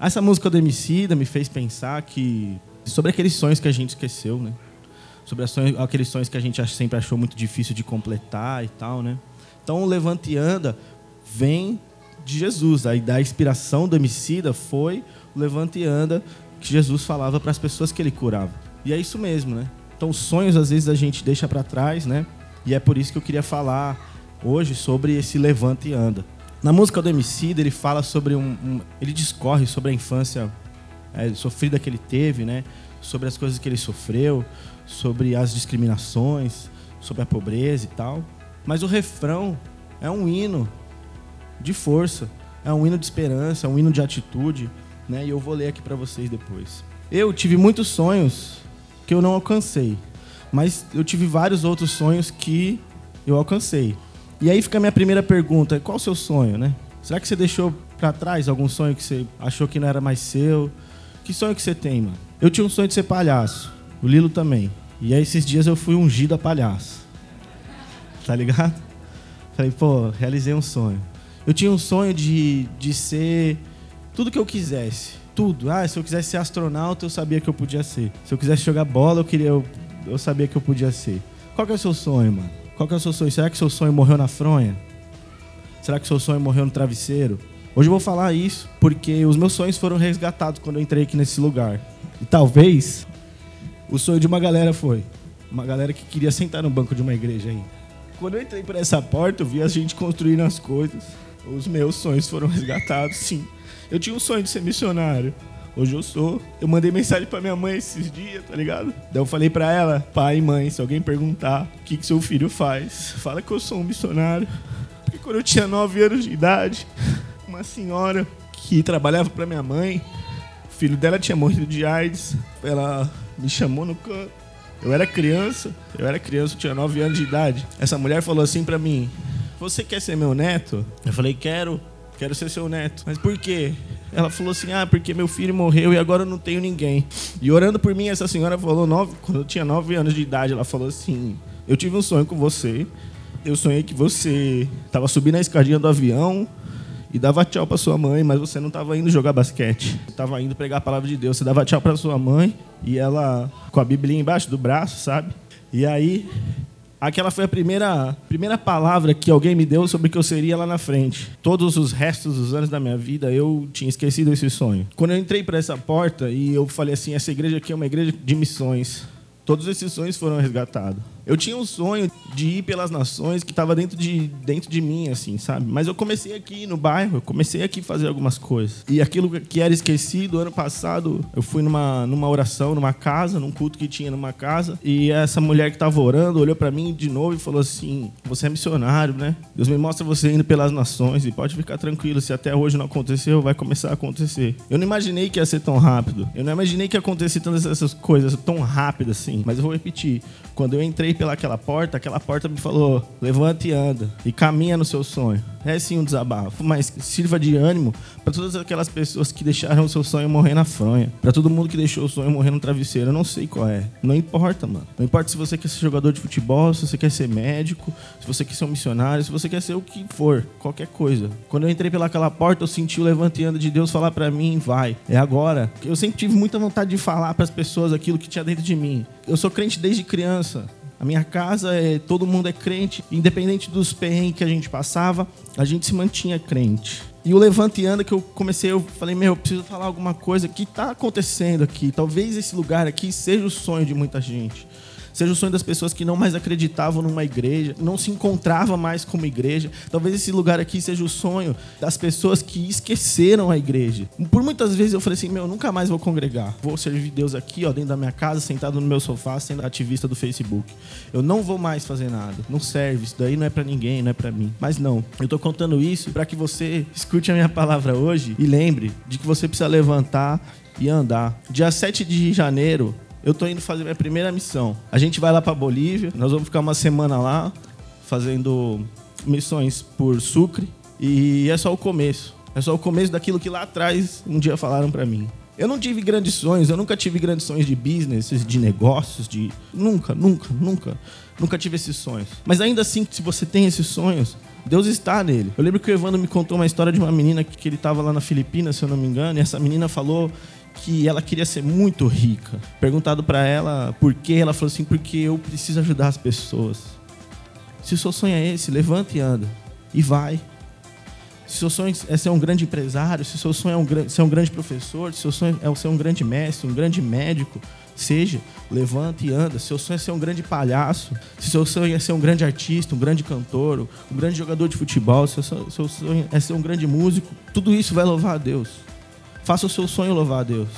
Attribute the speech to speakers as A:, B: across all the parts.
A: Essa música do Emicida me fez pensar que sobre aqueles sonhos que a gente esqueceu, né? Sobre aqueles sonhos que a gente sempre achou muito difícil de completar e tal, né? Então, o Levante e Anda vem de Jesus. Aí da inspiração do Emicida foi o Levante e Anda que Jesus falava para as pessoas que ele curava. E é isso mesmo, né? Então, os sonhos às vezes a gente deixa para trás, né? E é por isso que eu queria falar hoje sobre esse Levante e Anda. Na música do MC, ele fala sobre um, um ele discorre sobre a infância é, sofrida que ele teve, né? Sobre as coisas que ele sofreu, sobre as discriminações, sobre a pobreza e tal. Mas o refrão é um hino de força, é um hino de esperança, é um hino de atitude, né? E eu vou ler aqui para vocês depois. Eu tive muitos sonhos que eu não alcancei, mas eu tive vários outros sonhos que eu alcancei. E aí fica a minha primeira pergunta: qual o seu sonho, né? Será que você deixou para trás algum sonho que você achou que não era mais seu? Que sonho que você tem, mano? Eu tinha um sonho de ser palhaço, o Lilo também. E aí esses dias eu fui ungido a palhaço. Tá ligado? Falei, pô, realizei um sonho. Eu tinha um sonho de, de ser tudo que eu quisesse. Tudo. Ah, se eu quisesse ser astronauta, eu sabia que eu podia ser. Se eu quisesse jogar bola, eu queria eu, eu sabia que eu podia ser. Qual que é o seu sonho, mano? Qual que é o seu sonho? Será que seu sonho morreu na fronha? Será que seu sonho morreu no travesseiro? Hoje eu vou falar isso porque os meus sonhos foram resgatados quando eu entrei aqui nesse lugar. E talvez o sonho de uma galera foi. Uma galera que queria sentar no banco de uma igreja ainda. Quando eu entrei por essa porta, eu vi a gente construindo as coisas. Os meus sonhos foram resgatados, sim. Eu tinha um sonho de ser missionário. Hoje eu sou. Eu mandei mensagem para minha mãe esses dias, tá ligado? Daí eu falei para ela, pai e mãe, se alguém perguntar o que, que seu filho faz, fala que eu sou um missionário. Porque quando eu tinha 9 anos de idade, uma senhora que trabalhava para minha mãe, o filho dela tinha morrido de AIDS, ela me chamou no canto. Eu era criança, eu era criança, eu tinha 9 anos de idade. Essa mulher falou assim para mim: Você quer ser meu neto? Eu falei: Quero, quero ser seu neto. Mas por quê? Ela falou assim: Ah, porque meu filho morreu e agora eu não tenho ninguém. E orando por mim, essa senhora falou: nove, quando eu tinha nove anos de idade, ela falou assim: Eu tive um sonho com você. Eu sonhei que você estava subindo a escadinha do avião e dava tchau para sua mãe, mas você não estava indo jogar basquete. Estava indo pregar a palavra de Deus. Você dava tchau para sua mãe e ela com a Bíblia embaixo do braço, sabe? E aí Aquela foi a primeira, primeira palavra que alguém me deu sobre o que eu seria lá na frente. Todos os restos dos anos da minha vida eu tinha esquecido esse sonho. Quando eu entrei para essa porta e eu falei assim: essa igreja aqui é uma igreja de missões. Todos esses sonhos foram resgatados. Eu tinha um sonho de ir pelas nações que estava dentro de, dentro de mim, assim, sabe? Mas eu comecei aqui no bairro, eu comecei aqui a fazer algumas coisas. E aquilo que era esquecido, ano passado, eu fui numa, numa oração, numa casa, num culto que tinha numa casa, e essa mulher que estava orando olhou para mim de novo e falou assim: Você é missionário, né? Deus me mostra você indo pelas nações e pode ficar tranquilo, se até hoje não aconteceu, vai começar a acontecer. Eu não imaginei que ia ser tão rápido. Eu não imaginei que ia acontecer tantas essas coisas tão rápido assim. Mas eu vou repetir. Quando eu entrei pelaquela porta, aquela porta me falou: levante e anda e caminha no seu sonho. É sim um desabafo, mas sirva de ânimo para todas aquelas pessoas que deixaram o seu sonho morrer na fronha, para todo mundo que deixou o sonho morrer no travesseiro. Eu não sei qual é. Não importa, mano. Não importa se você quer ser jogador de futebol, se você quer ser médico, se você quer ser um missionário, se você quer ser o que for, qualquer coisa. Quando eu entrei pelaquela porta, eu senti o levante e anda de Deus falar para mim: vai, é agora. Eu sempre tive muita vontade de falar para as pessoas aquilo que tinha dentro de mim. Eu sou crente desde criança. A minha casa, é, todo mundo é crente, independente dos perrengues que a gente passava, a gente se mantinha crente. E o Levante Anda que eu comecei, eu falei, meu, eu preciso falar alguma coisa que está acontecendo aqui. Talvez esse lugar aqui seja o sonho de muita gente seja o sonho das pessoas que não mais acreditavam numa igreja, não se encontravam mais como igreja. Talvez esse lugar aqui seja o sonho das pessoas que esqueceram a igreja. Por muitas vezes eu falei assim, meu, nunca mais vou congregar. Vou servir Deus aqui, ó, dentro da minha casa, sentado no meu sofá, sendo ativista do Facebook. Eu não vou mais fazer nada. Não serve, isso daí não é para ninguém, não é para mim. Mas não, eu tô contando isso para que você escute a minha palavra hoje e lembre de que você precisa levantar e andar. Dia 7 de janeiro, eu tô indo fazer minha primeira missão. A gente vai lá para Bolívia, nós vamos ficar uma semana lá fazendo missões por Sucre e é só o começo. É só o começo daquilo que lá atrás um dia falaram para mim. Eu não tive grandes sonhos, eu nunca tive grandes sonhos de business, de negócios, de nunca, nunca, nunca, nunca tive esses sonhos. Mas ainda assim, se você tem esses sonhos, Deus está nele. Eu lembro que o Evandro me contou uma história de uma menina que ele estava lá na Filipinas, se eu não me engano, e essa menina falou que ela queria ser muito rica. Perguntado para ela por quê, ela falou assim: porque eu preciso ajudar as pessoas. Se o seu sonho é esse, levanta e anda. E vai. Se o seu sonho é ser um grande empresário, se o seu sonho é um, ser um grande professor, se o seu sonho é ser um grande mestre, um grande médico, seja, levanta e anda. Se o seu sonho é ser um grande palhaço, se o seu sonho é ser um grande artista, um grande cantor, um grande jogador de futebol, se o seu sonho é ser um grande músico, tudo isso vai louvar a Deus. Faça o seu sonho louvar a Deus.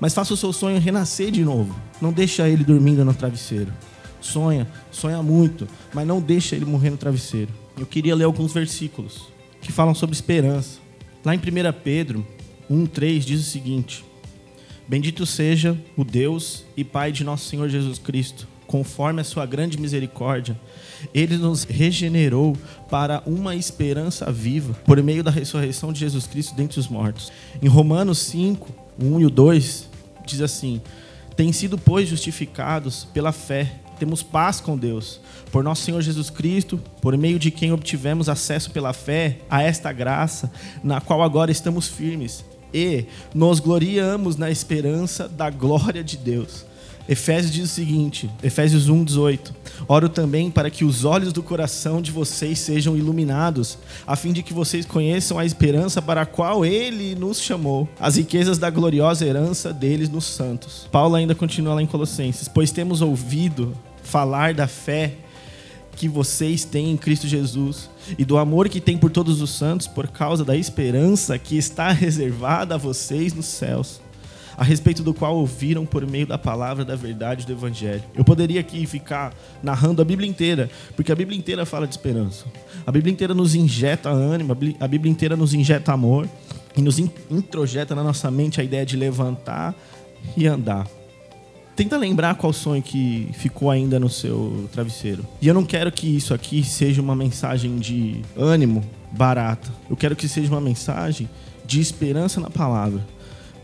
A: Mas faça o seu sonho renascer de novo. Não deixa ele dormindo no travesseiro. Sonha, sonha muito, mas não deixa ele morrer no travesseiro. Eu queria ler alguns versículos que falam sobre esperança. Lá em 1 Pedro 1,3 diz o seguinte: Bendito seja o Deus e Pai de nosso Senhor Jesus Cristo, conforme a sua grande misericórdia, ele nos regenerou para uma esperança viva por meio da ressurreição de Jesus Cristo dentre os mortos. Em Romanos 5, 1 e o 2, diz assim: Tem sido, pois, justificados pela fé temos paz com Deus. Por nosso Senhor Jesus Cristo, por meio de quem obtivemos acesso pela fé a esta graça, na qual agora estamos firmes. E nos gloriamos na esperança da glória de Deus. Efésios diz o seguinte, Efésios 1, 18. Oro também para que os olhos do coração de vocês sejam iluminados, a fim de que vocês conheçam a esperança para a qual Ele nos chamou, as riquezas da gloriosa herança deles nos santos. Paulo ainda continua lá em Colossenses, pois temos ouvido falar da fé que vocês têm em Cristo Jesus e do amor que tem por todos os santos por causa da esperança que está reservada a vocês nos céus, a respeito do qual ouviram por meio da palavra da verdade do evangelho. Eu poderia aqui ficar narrando a Bíblia inteira, porque a Bíblia inteira fala de esperança. A Bíblia inteira nos injeta ânimo, a Bíblia inteira nos injeta amor e nos introjeta na nossa mente a ideia de levantar e andar. Tenta lembrar qual sonho que ficou ainda no seu travesseiro. E eu não quero que isso aqui seja uma mensagem de ânimo barata. Eu quero que seja uma mensagem de esperança na palavra.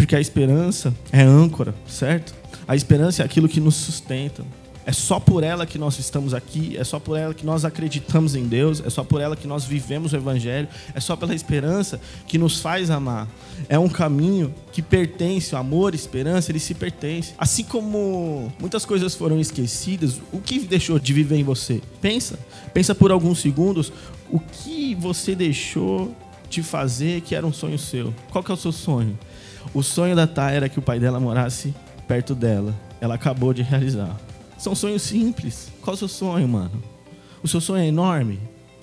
A: Porque a esperança é âncora, certo? A esperança é aquilo que nos sustenta. É só por ela que nós estamos aqui, é só por ela que nós acreditamos em Deus, é só por ela que nós vivemos o Evangelho, é só pela esperança que nos faz amar. É um caminho que pertence, o amor, a esperança, ele se pertence. Assim como muitas coisas foram esquecidas, o que deixou de viver em você? Pensa, pensa por alguns segundos o que você deixou de fazer que era um sonho seu. Qual que é o seu sonho? O sonho da Thay era que o pai dela morasse perto dela. Ela acabou de realizar. São sonhos simples. Qual o seu sonho, mano? O seu sonho é enorme?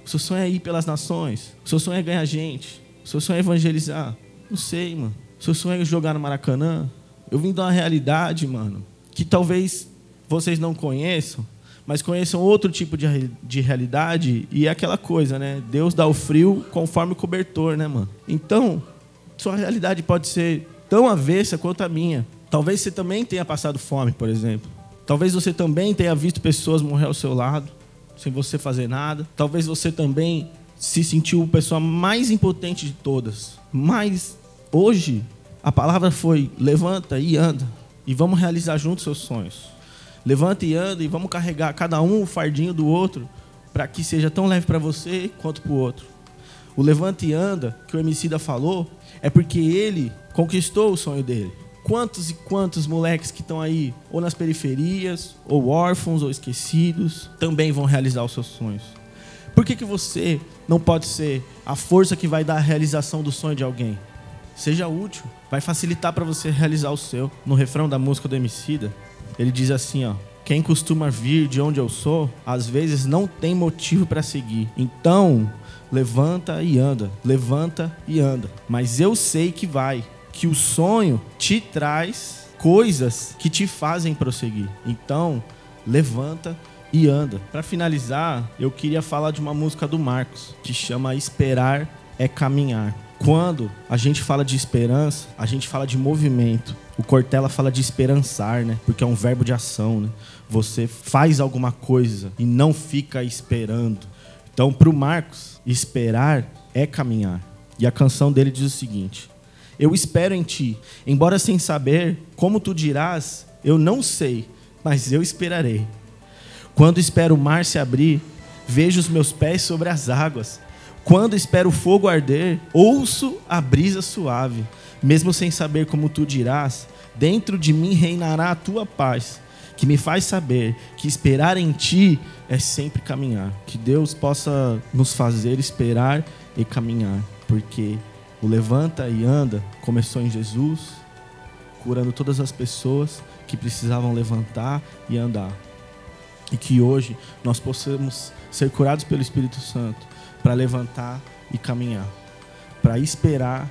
A: O seu sonho é ir pelas nações? O seu sonho é ganhar gente? O seu sonho é evangelizar? Não sei, mano. O seu sonho é jogar no Maracanã? Eu vim de uma realidade, mano, que talvez vocês não conheçam, mas conheçam outro tipo de, de realidade e é aquela coisa, né? Deus dá o frio conforme o cobertor, né, mano? Então, sua realidade pode ser tão avessa quanto a minha. Talvez você também tenha passado fome, por exemplo. Talvez você também tenha visto pessoas morrer ao seu lado, sem você fazer nada. Talvez você também se sentiu a pessoa mais impotente de todas. Mas hoje a palavra foi: levanta e anda. E vamos realizar juntos seus sonhos. Levanta e anda e vamos carregar cada um o fardinho do outro para que seja tão leve para você quanto para o outro. O levanta e anda que o Emicida falou é porque ele conquistou o sonho dele quantos e quantos moleques que estão aí, ou nas periferias, ou órfãos, ou esquecidos, também vão realizar os seus sonhos. Por que, que você não pode ser a força que vai dar a realização do sonho de alguém? Seja útil, vai facilitar para você realizar o seu. No refrão da música do Emicida, ele diz assim, ó: Quem costuma vir de onde eu sou, às vezes não tem motivo para seguir. Então, levanta e anda, levanta e anda. Mas eu sei que vai, que o sonho te traz coisas que te fazem prosseguir. Então, levanta e anda. Para finalizar, eu queria falar de uma música do Marcos que chama Esperar é Caminhar. Quando a gente fala de esperança, a gente fala de movimento. O Cortella fala de esperançar, né? Porque é um verbo de ação, né? Você faz alguma coisa e não fica esperando. Então, para o Marcos, esperar é caminhar. E a canção dele diz o seguinte: eu espero em ti, embora sem saber como tu dirás, eu não sei, mas eu esperarei. Quando espero o mar se abrir, vejo os meus pés sobre as águas. Quando espero o fogo arder, ouço a brisa suave. Mesmo sem saber como tu dirás, dentro de mim reinará a tua paz, que me faz saber que esperar em ti é sempre caminhar. Que Deus possa nos fazer esperar e caminhar, porque o levanta e anda começou em Jesus, curando todas as pessoas que precisavam levantar e andar. E que hoje nós possamos ser curados pelo Espírito Santo para levantar e caminhar, para esperar,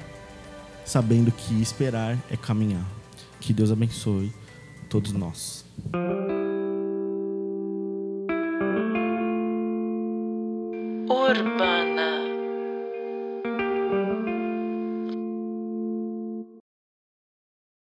A: sabendo que esperar é caminhar. Que Deus abençoe todos nós.
B: Urbano.